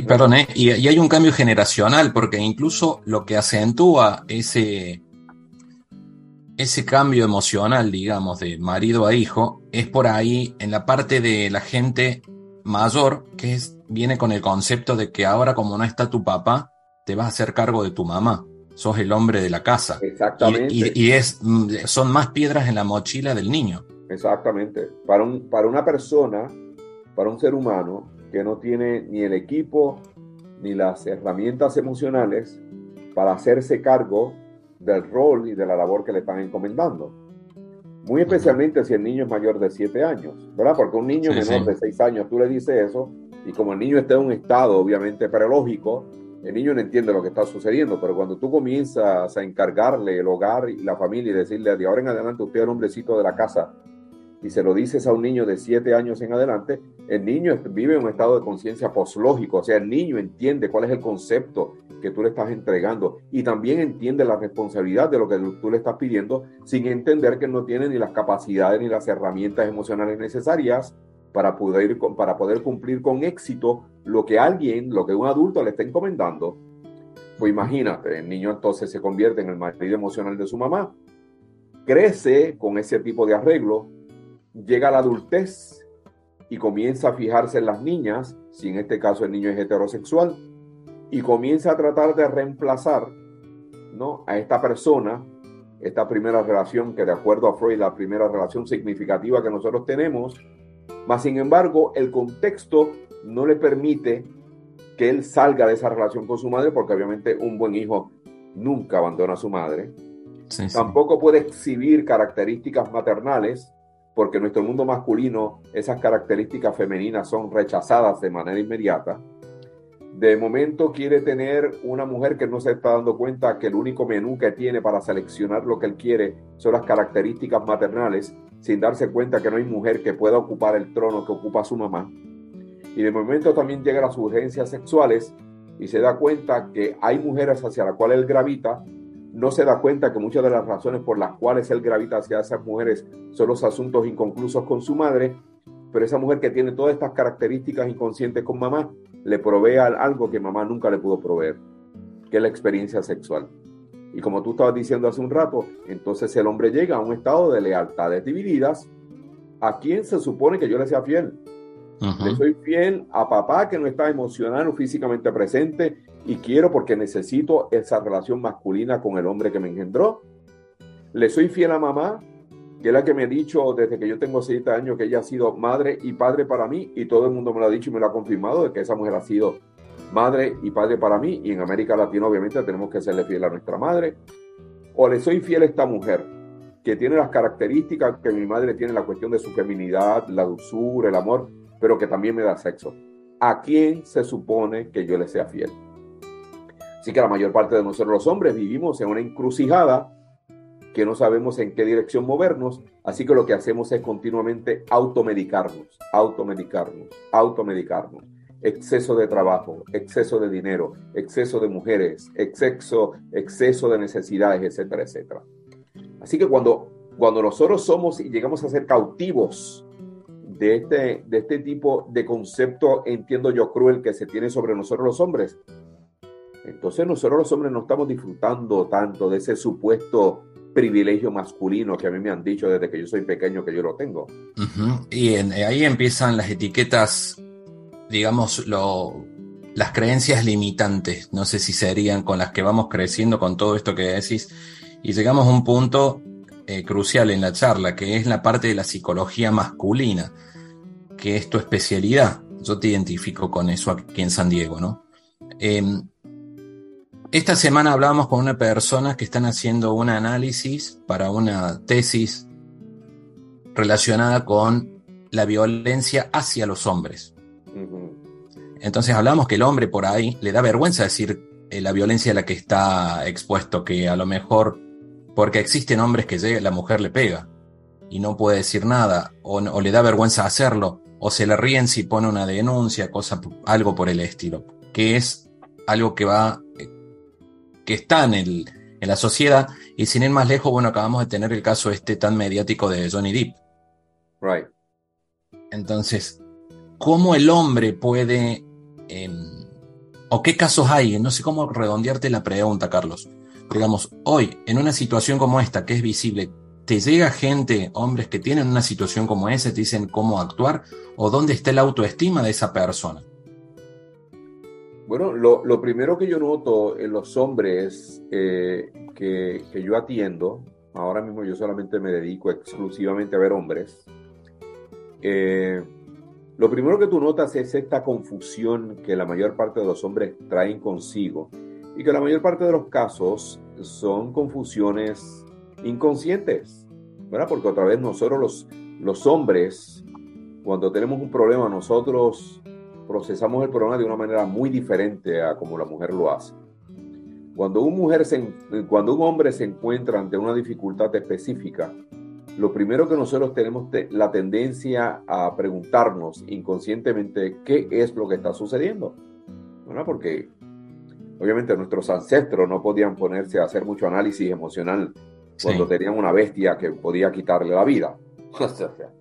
perdón, ¿eh? y, hay un cambio generacional, porque incluso lo que acentúa ese, ese cambio emocional, digamos, de marido a hijo, es por ahí en la parte de la gente mayor, que es, viene con el concepto de que ahora como no está tu papá, te vas a hacer cargo de tu mamá. Sos el hombre de la casa. Exactamente. Y, es, mm, son más piedras en la mochila del niño. Exactamente. Para, un, para una persona, para un ser humano que no tiene ni el equipo ni las herramientas emocionales para hacerse cargo del rol y de la labor que le están encomendando. Muy especialmente si el niño es mayor de 7 años, ¿verdad? Porque un niño menor de 6 años, tú le dices eso, y como el niño está en un estado obviamente perológico, el niño no entiende lo que está sucediendo, pero cuando tú comienzas a encargarle el hogar y la familia y decirle de ahora en adelante usted es el hombrecito de la casa, y se lo dices a un niño de 7 años en adelante, el niño vive en un estado de conciencia poslógico, o sea, el niño entiende cuál es el concepto que tú le estás entregando y también entiende la responsabilidad de lo que tú le estás pidiendo sin entender que no tiene ni las capacidades ni las herramientas emocionales necesarias para poder, para poder cumplir con éxito lo que alguien, lo que un adulto le está encomendando. Pues imagínate, el niño entonces se convierte en el marido emocional de su mamá, crece con ese tipo de arreglo, llega a la adultez y comienza a fijarse en las niñas, si en este caso el niño es heterosexual, y comienza a tratar de reemplazar ¿no? a esta persona, esta primera relación, que de acuerdo a Freud, la primera relación significativa que nosotros tenemos, mas sin embargo el contexto no le permite que él salga de esa relación con su madre, porque obviamente un buen hijo nunca abandona a su madre. Tampoco puede exhibir características maternales, porque en nuestro mundo masculino esas características femeninas son rechazadas de manera inmediata. De momento quiere tener una mujer que no se está dando cuenta que el único menú que tiene para seleccionar lo que él quiere son las características maternales, sin darse cuenta que no hay mujer que pueda ocupar el trono que ocupa su mamá. Y de momento también llega a las urgencias sexuales y se da cuenta que hay mujeres hacia las cuales él gravita no se da cuenta que muchas de las razones por las cuales él gravita hacia esas mujeres son los asuntos inconclusos con su madre, pero esa mujer que tiene todas estas características inconscientes con mamá, le provee algo que mamá nunca le pudo proveer, que es la experiencia sexual. Y como tú estabas diciendo hace un rato, entonces el hombre llega a un estado de lealtades divididas. ¿A quién se supone que yo le sea fiel? Le soy fiel a papá que no está emocional o físicamente presente y quiero porque necesito esa relación masculina con el hombre que me engendró. Le soy fiel a mamá, que es la que me ha dicho desde que yo tengo siete años que ella ha sido madre y padre para mí y todo el mundo me lo ha dicho y me lo ha confirmado de que esa mujer ha sido madre y padre para mí y en América Latina obviamente tenemos que serle fiel a nuestra madre. O le soy fiel a esta mujer que tiene las características que mi madre tiene, la cuestión de su feminidad, la dulzura, el amor, pero que también me da sexo. ¿A quién se supone que yo le sea fiel? Así que la mayor parte de nosotros los hombres vivimos en una encrucijada que no sabemos en qué dirección movernos, así que lo que hacemos es continuamente automedicarnos, automedicarnos, automedicarnos. Exceso de trabajo, exceso de dinero, exceso de mujeres, exceso, exceso de necesidades, etcétera, etcétera. Así que cuando, cuando nosotros somos y llegamos a ser cautivos de este, de este tipo de concepto, entiendo yo, cruel que se tiene sobre nosotros los hombres, entonces nosotros los hombres no estamos disfrutando tanto de ese supuesto privilegio masculino que a mí me han dicho desde que yo soy pequeño que yo lo tengo. Y ahí empiezan las etiquetas, digamos, las creencias limitantes, no sé si serían con las que vamos creciendo con todo esto que decís, y llegamos a un punto eh, crucial en la charla, que es la parte de la psicología masculina, que es tu especialidad. Yo te identifico con eso aquí en San Diego, ¿no? Em, esta semana hablamos con una persona que están haciendo un análisis para una tesis relacionada con la violencia hacia los hombres. Entonces hablamos que el hombre por ahí le da vergüenza decir eh, la violencia a la que está expuesto, que a lo mejor porque existen hombres que la mujer le pega y no puede decir nada, o, o, le da vergüenza hacerlo, o se le ríen si pone una denuncia, cosa, algo por el estilo, que es algo que va que está en, el, en la sociedad. Y sin ir más lejos, bueno, acabamos de tener el caso este tan mediático de Johnny Depp. Right. Entonces, ¿cómo el hombre puede em, o qué casos hay, no sé cómo redondearte la pregunta, Carlos. Digamos, hoy, en una situación como esta, que es visible, ¿te llega gente, hombres que tienen una situación como esa, te dicen cómo actuar o dónde está la autoestima de esa persona? Bueno, lo, primero que yo noto en los hombres eh, que, yo atiendo, ahora mismo yo solamente me dedico exclusivamente a ver hombres, eh, lo primero que tú notas es esta confusión que la mayor parte de los hombres traen consigo y que la mayor parte de los casos son confusiones inconscientes, ¿verdad? Porque otra vez nosotros los, los hombres, cuando tenemos un problema, nosotros procesamos el problema de una manera muy diferente a como la mujer lo hace. Cuando, un mujer se, cuando un hombre se encuentra ante una dificultad específica, lo primero que nosotros tenemos la tendencia a preguntarnos inconscientemente qué es lo que está sucediendo. ¿verdad? Porque obviamente nuestros ancestros no podían ponerse a hacer mucho análisis emocional cuando tenían una bestia que podía quitarle la vida.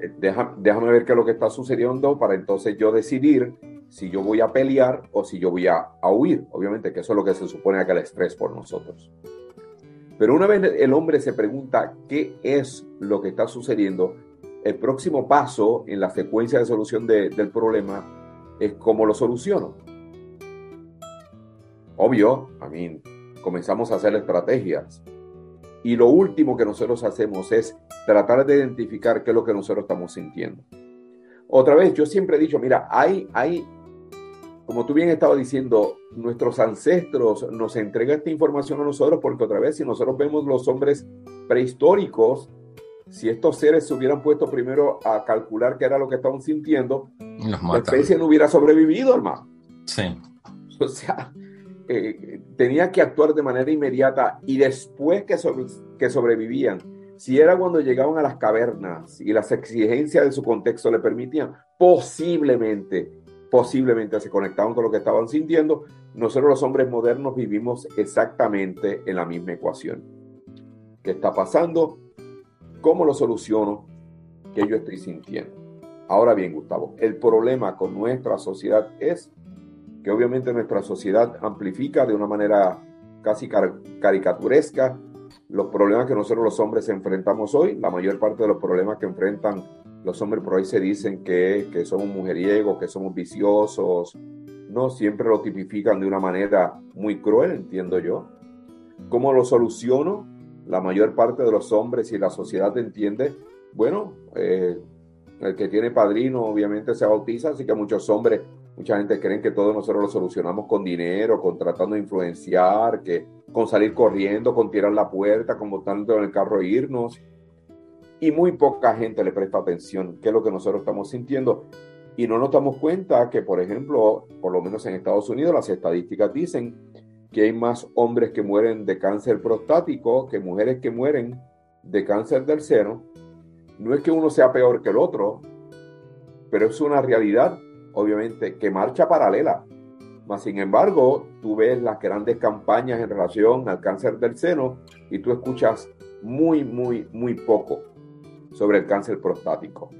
Eh, déjame ver qué es lo que está sucediendo para entonces yo decidir si yo voy a pelear o si yo voy a, huir. Obviamente que eso es lo que se supone que el estrés por nosotros. Pero una vez el hombre se pregunta qué es lo que está sucediendo, el próximo paso en la secuencia de solución del problema es cómo lo soluciono. Obvio, a mí comenzamos a hacer estrategias. Y lo último que nosotros hacemos es tratar de identificar qué es lo que nosotros estamos sintiendo. Otra vez, yo siempre he dicho, mira, hay, hay como tú bien estabas diciendo, nuestros ancestros nos entregan esta información a nosotros porque otra vez, si nosotros vemos los hombres prehistóricos, si estos seres se hubieran puesto primero a calcular qué era lo que estaban sintiendo, la especie no hubiera sobrevivido, hermano. Sí. O sea, eh, tenía que actuar de manera inmediata y después que, sobrevivían, si era cuando llegaban a las cavernas y las exigencias de su contexto le permitían, posiblemente posiblemente se conectaban con lo que estaban sintiendo, nosotros los hombres modernos vivimos exactamente en la misma ecuación. ¿Qué está pasando? ¿Cómo lo soluciono? ¿Qué yo estoy sintiendo? Ahora bien, Gustavo, el problema con nuestra sociedad es que obviamente nuestra sociedad amplifica de una manera casi caricaturesca los problemas que nosotros los hombres enfrentamos hoy. La mayor parte de los problemas que enfrentan los hombres por ahí se dicen que, que somos mujeriegos, que somos viciosos, no siempre lo tipifican de una manera muy cruel, entiendo yo. ¿Cómo lo soluciono? La mayor parte de los hombres y la sociedad entiende, bueno, eh, el que tiene padrino obviamente se bautiza, así que muchos hombres, mucha gente creen que todos nosotros lo solucionamos con dinero, con tratando de influenciar, que con salir corriendo, con tirar la puerta, con botando en el carro e irnos y muy poca gente le presta atención, qué es lo que nosotros estamos sintiendo. Y no nos damos cuenta que, por ejemplo, por lo menos en Estados Unidos, las estadísticas dicen que hay más hombres que mueren de cáncer prostático que mujeres que mueren de cáncer del seno. No es que uno sea peor que el otro, pero es una realidad, obviamente, que marcha paralela. Mas, sin embargo, tú ves las grandes campañas en relación al cáncer del seno y tú escuchas muy, muy, muy poco sobre el cáncer prostático.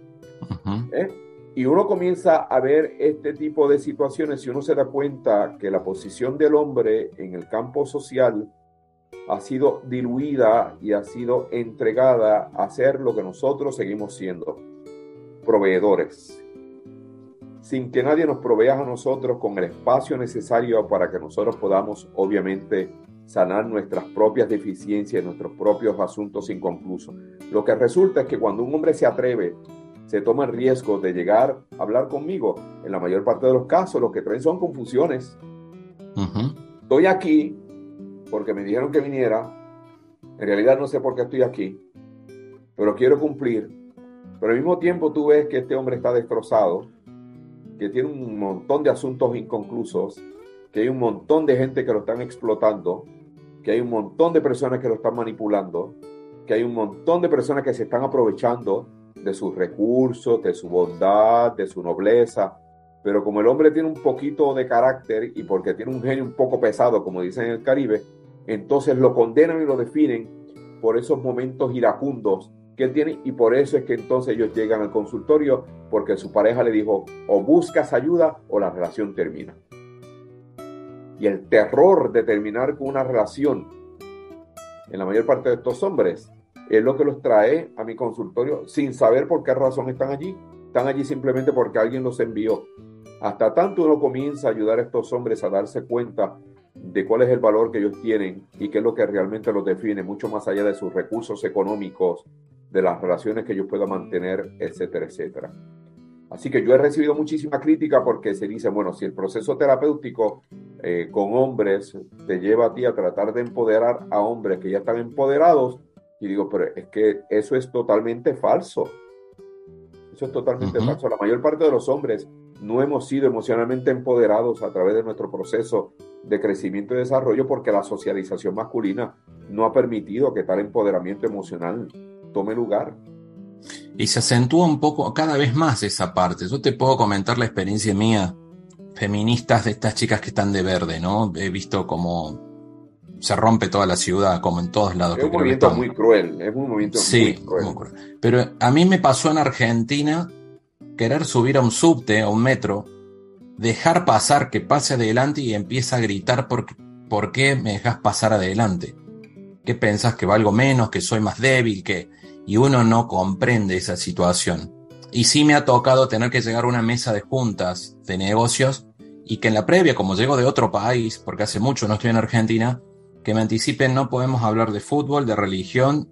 ¿Eh? Y uno comienza a ver este tipo de situaciones y uno se da cuenta que la posición del hombre en el campo social ha sido diluida y ha sido entregada a ser lo que nosotros seguimos siendo, proveedores. Sin que nadie nos provea a nosotros con el espacio necesario para que nosotros podamos, obviamente, sanar nuestras propias deficiencias, nuestros propios asuntos inconclusos. Lo que resulta es que cuando un hombre se atreve, se toma el riesgo de llegar a hablar conmigo, en la mayor parte de los casos lo que traen son confusiones. Estoy aquí porque me dijeron que viniera, en realidad no sé por qué estoy aquí, pero quiero cumplir. Pero al mismo tiempo tú ves que este hombre está destrozado, que tiene un montón de asuntos inconclusos, que hay un montón de gente que lo están explotando, que hay un montón de personas que lo están manipulando, que hay un montón de personas que se están aprovechando de sus recursos, de su bondad, de su nobleza. Pero como el hombre tiene un poquito de carácter y porque tiene un genio un poco pesado, como dicen en el Caribe, entonces lo condenan y lo definen por esos momentos iracundos él tiene y por eso es que entonces ellos llegan al consultorio porque su pareja le dijo o buscas ayuda o la relación termina. y el terror de terminar con una relación en la mayor parte de estos hombres es lo que los trae a mi consultorio sin saber por qué razón están allí. Están allí simplemente porque alguien los envió. Hasta tanto uno comienza a ayudar a estos hombres a darse cuenta de cuál es el valor que ellos tienen y qué es lo que realmente los define, mucho más allá de sus recursos económicos, de las relaciones que ellos puedan mantener, etcétera, etcétera. Así que yo he recibido muchísima crítica porque se dice, bueno, si el proceso terapéutico eh, con hombres te lleva a ti a tratar de empoderar a hombres que ya están empoderados, y digo, pero es que eso es totalmente falso. Eso es totalmente falso. La mayor parte de los hombres no hemos sido emocionalmente empoderados a través de nuestro proceso de crecimiento y desarrollo porque la socialización masculina no ha permitido que tal empoderamiento emocional tome lugar. Y se acentúa un poco cada vez más esa parte. Yo te puedo comentar la experiencia mía, feministas de estas chicas que están de verde, ¿no? He visto como se rompe toda la ciudad, como en todos lados. Es un movimiento muy cruel, es un movimiento muy cruel. Muy cruel. Pero a mí me pasó en Argentina querer subir a un subte, a un metro, dejar pasar que pase adelante y empieza a gritar por, por qué me dejas pasar adelante. ¿Qué pensás que valgo menos, que soy más débil, que y uno no comprende esa situación. Y sí me ha tocado tener que llegar a una mesa de juntas de negocios y que en la previa, como llego de otro país, porque hace mucho no estoy en Argentina, que me anticipen no podemos hablar de fútbol, de religión,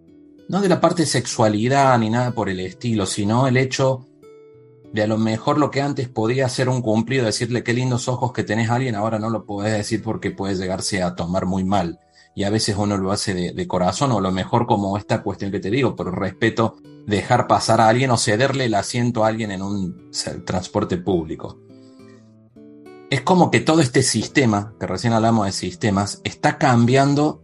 no de la parte sexualidad ni nada por el estilo, sino el hecho de a lo mejor lo que antes podía ser un cumplido, decirle qué lindos ojos que tenés a alguien, ahora no lo podés decir porque puede llegarse a tomar muy mal y a veces uno lo hace de, corazón o lo mejor como esta cuestión que te digo, por respeto, dejar pasar a alguien o cederle el asiento a alguien en un transporte público. Es como que todo este sistema, que recién hablamos de sistemas, está cambiando,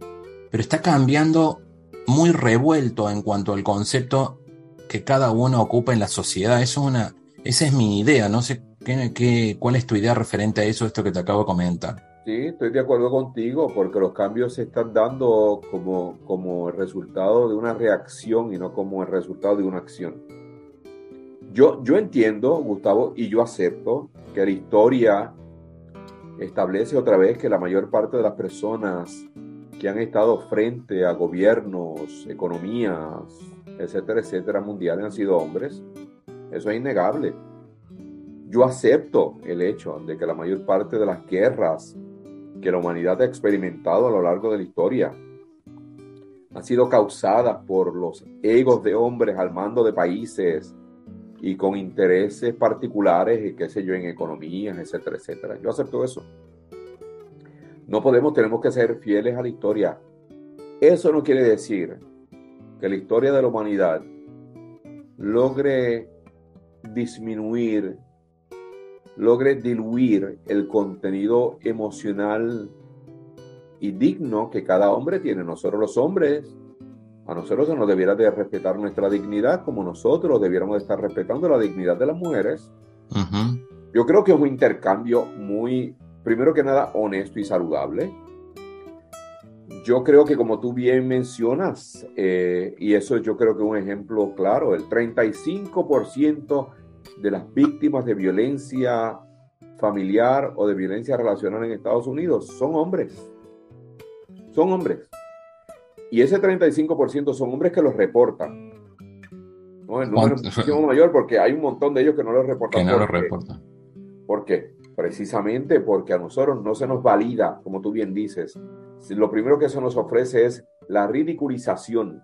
pero está cambiando muy revuelto en cuanto al concepto que cada uno ocupa en la sociedad. Eso es una, esa es mi idea, no sé qué, qué, cuál es tu idea referente a eso, esto que te acabo de comentar. Sí, estoy de acuerdo contigo, porque los cambios se están dando como, como el resultado de una reacción y no como el resultado de una acción. Yo, yo entiendo, Gustavo, y yo acepto que la historia establece otra vez que la mayor parte de las personas que han estado frente a gobiernos, economías, etcétera, etcétera, mundiales han sido hombres. Eso es innegable. Yo acepto el hecho de que la mayor parte de las guerras que la humanidad ha experimentado a lo largo de la historia han sido causadas por los egos de hombres al mando de países y con intereses particulares, y qué sé yo, en economías, etcétera, etcétera. Yo acepto eso. No podemos, tenemos que ser fieles a la historia. Eso no quiere decir que la historia de la humanidad logre disminuir logre diluir el contenido emocional y digno que cada hombre tiene. Nosotros los hombres, a nosotros se nos debiera de respetar nuestra dignidad como nosotros debiéramos de estar respetando la dignidad de las mujeres. Yo creo que es un intercambio muy, primero que nada, honesto y saludable. Yo creo que como tú bien mencionas, eh, y eso yo creo que es un ejemplo claro, el 35% de las víctimas de violencia familiar o de violencia relacional en Estados Unidos son hombres. Son hombres. Y ese 35% son hombres que los reportan. ¿no? El número es muchísimo mayor porque hay un montón de ellos que no los reportan. Que no los reportan. ¿Por qué? Precisamente porque a nosotros no se nos valida, como tú bien dices. Lo primero que se nos ofrece es la ridiculización.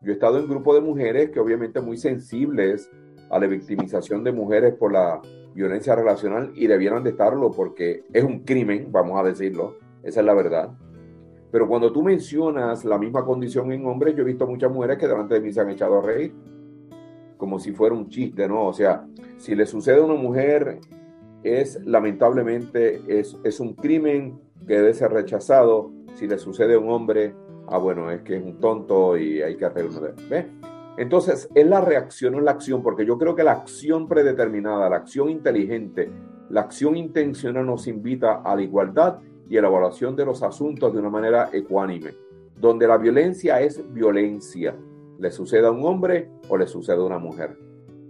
Yo he estado en grupo de mujeres que obviamente muy sensibles a la victimización de mujeres por la violencia relacional y debieran de estarlo porque es un crimen, vamos a decirlo, esa es la verdad. Pero cuando tú mencionas la misma condición en hombres, yo he visto muchas mujeres que delante de mí se han echado a reír, como si fuera un chiste, ¿no? O sea, si le sucede a una mujer, es lamentablemente, es, es un crimen que debe ser rechazado. Si le sucede a un hombre, ah, bueno, es que es un tonto y hay que arreglarlo. ¿Ves? Entonces, es la reacción, o la acción, porque yo creo que la acción predeterminada, la acción inteligente, la acción intencional nos invita a la igualdad y a la evaluación de los asuntos de una manera ecuánime, donde la violencia es violencia, le sucede a un hombre o le sucede a una mujer,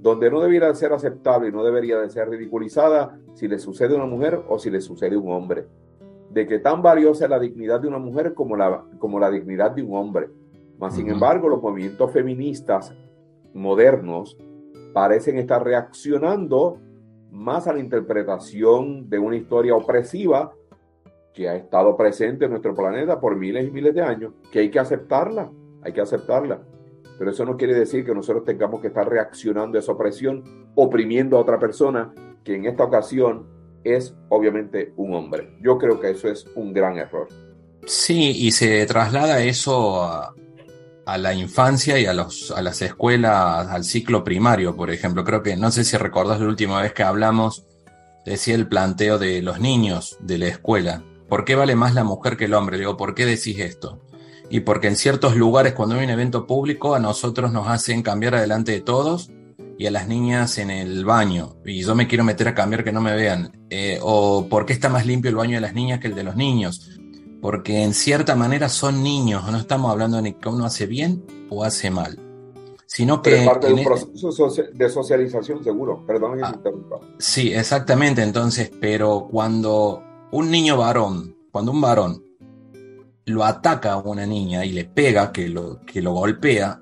donde no debiera ser aceptable y no debería de ser ridiculizada si le sucede a una mujer o si le sucede a un hombre, de que tan valiosa es la dignidad de una mujer como la, como la dignidad de un hombre. Mas, sin embargo, los movimientos feministas modernos parecen estar reaccionando más a la interpretación de una historia opresiva que ha estado presente en nuestro planeta por miles y miles de años, que hay que aceptarla, hay que aceptarla. Pero eso no quiere decir que nosotros tengamos que estar reaccionando a esa opresión, oprimiendo a otra persona, que en esta ocasión es obviamente un hombre. Yo creo que eso es un gran error. Sí, y se traslada eso a, la infancia y a, los, a las escuelas, al ciclo primario, por ejemplo. Creo que, no sé si recordás la última vez que hablamos, decía el planteo de los niños de la escuela. ¿Por qué vale más la mujer que el hombre? Le digo, ¿por qué decís esto? Y porque en ciertos lugares, cuando hay un evento público, a nosotros nos hacen cambiar adelante de todos y a las niñas en el baño. Y yo me quiero meter a cambiar que no me vean. Eh, o por qué está más limpio el baño de las niñas que el de los niños. Porque en cierta manera son niños. No estamos hablando de que uno hace bien o hace mal. Sino que. es parte de un proceso de socialización, seguro. Perdón que ah, Sí, exactamente. Entonces, pero cuando un niño varón, cuando un varón lo ataca a una niña y le pega, que lo, que lo golpea,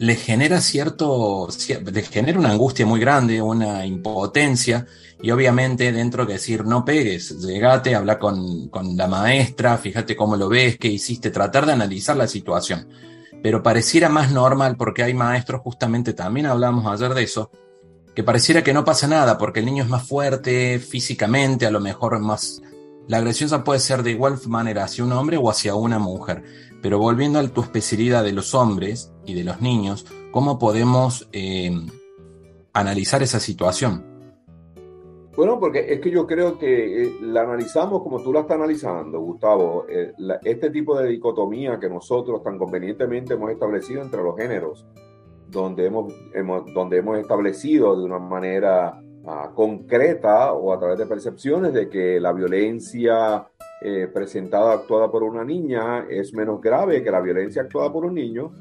le genera cierto, le genera una angustia muy grande, una impotencia, y obviamente dentro de decir no pegues, llegate, habla con, con la maestra, fíjate cómo lo ves, qué hiciste, tratar de analizar la situación. Pero pareciera más normal porque hay maestros, justamente también hablamos ayer de eso, que pareciera que no pasa nada porque el niño es más fuerte físicamente, a lo mejor más la agresión puede ser de igual manera hacia un hombre o hacia una mujer. Pero volviendo a tu especialidad de los hombres y de los niños, ¿cómo podemos eh, analizar esa situación? Bueno, porque es que yo creo que eh, la analizamos como tú la estás analizando, Gustavo. Eh, este tipo de dicotomía que nosotros tan convenientemente hemos establecido entre los géneros, donde hemos, donde hemos establecido de una manera concreta o a través de percepciones de que la violencia eh, presentada actuada por una niña es menos grave que la violencia actuada por un niño.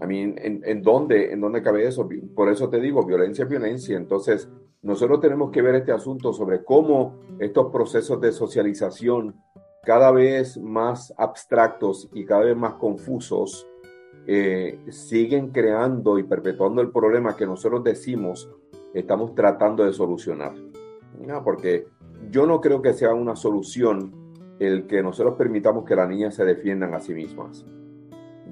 A mí, ¿en, en, dónde, ¿en dónde cabe eso? Por eso te digo, violencia es violencia. Entonces, nosotros tenemos que ver este asunto sobre cómo estos procesos de socialización cada vez más abstractos y cada vez más confusos eh, siguen creando y perpetuando el problema que nosotros decimos estamos tratando de solucionar. Porque yo no creo que sea una solución el que nosotros permitamos que las niñas se defiendan a sí mismas.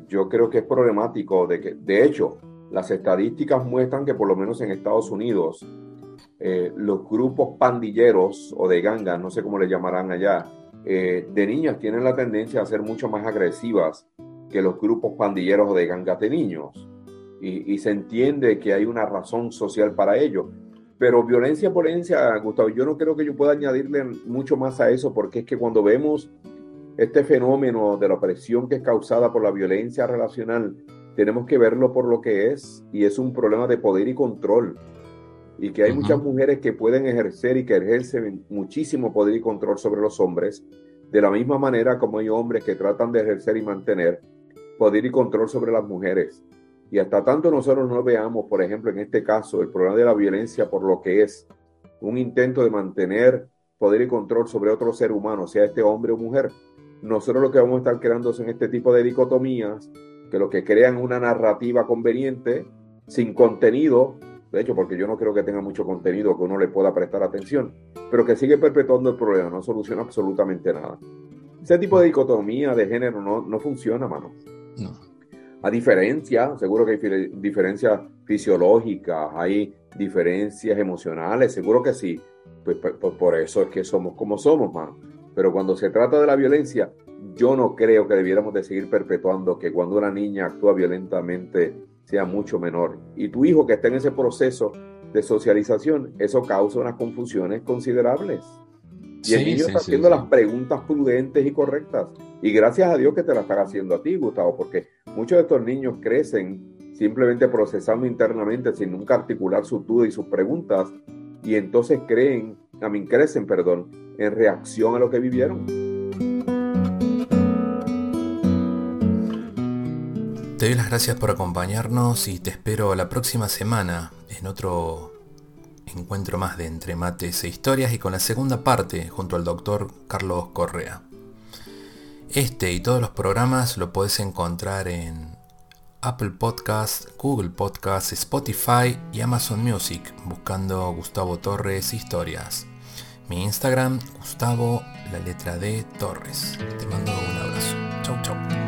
Yo creo que es problemático de que, de hecho, las estadísticas muestran que por lo menos en Estados Unidos, eh, los grupos pandilleros o de gangas, no sé cómo le llamarán allá, eh, de niñas tienen la tendencia a ser mucho más agresivas que los grupos pandilleros o de gangas de niños y, se entiende que hay una razón social para ello. Pero violencia por violencia, Gustavo, yo no creo que yo pueda añadirle mucho más a eso, porque es que cuando vemos este fenómeno de la opresión que es causada por la violencia relacional, tenemos que verlo por lo que es, y es un problema de poder y control. Y que hay muchas mujeres que pueden ejercer y que ejercen muchísimo poder y control sobre los hombres, de la misma manera como hay hombres que tratan de ejercer y mantener poder y control sobre las mujeres. Y hasta tanto nosotros no veamos, por ejemplo, en este caso, el problema de la violencia por lo que es un intento de mantener poder y control sobre otro ser humano, sea este hombre o mujer, nosotros lo que vamos a estar creando son este tipo de dicotomías que lo que crean una narrativa conveniente, sin contenido, de hecho, porque yo no creo que tenga mucho contenido que uno le pueda prestar atención, pero que sigue perpetuando el problema, no soluciona absolutamente nada. Ese tipo de dicotomía de género no, no funciona, mano. No. A diferencia, seguro que hay diferencias fisiológicas, hay diferencias emocionales, seguro que sí. Pues, pues, pues, por eso es que somos como somos, mano. Pero cuando se trata de la violencia, yo no creo que debiéramos de seguir perpetuando que cuando una niña actúa violentamente sea mucho menor. Y tu hijo que está en ese proceso de socialización, eso causa unas confusiones considerables. Y el niño está haciendo las preguntas prudentes y correctas. Y gracias a Dios que te las están haciendo a ti, Gustavo, porque muchos de estos niños crecen simplemente procesando internamente sin nunca articular sus dudas y sus preguntas. Y entonces creen, a mí crecen, perdón, en reacción a lo que vivieron. Te doy las gracias por acompañarnos y te espero la próxima semana en otro encuentro más de Entre Mates e Historias y con la segunda parte junto al doctor Carlos Correa. Este y todos los programas lo puedes encontrar en Apple Podcast, Google Podcast, Spotify y Amazon Music buscando Gustavo Torres Historias. Mi Instagram, Gustavo, la letra D Torres. Te mando un abrazo. Chau, chau.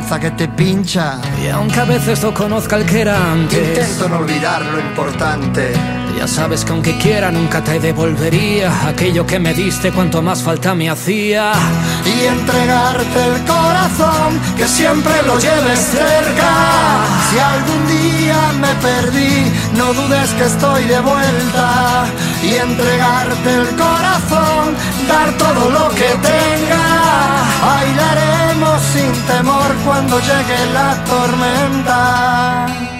que te pincha. Y aunque a veces no conozca el que era antes, intento no olvidar lo importante. Ya sabes que aunque quiera nunca te devolvería aquello que me diste cuanto más falta me hacía. Y entregarte el corazón, que siempre lo lleves cerca. Si algún día me perdí, no dudes que estoy de vuelta. Y entregarte el corazón, dar todo lo que tenga. Bailaremos sin temor cuando llegue la tormenta.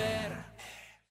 volver.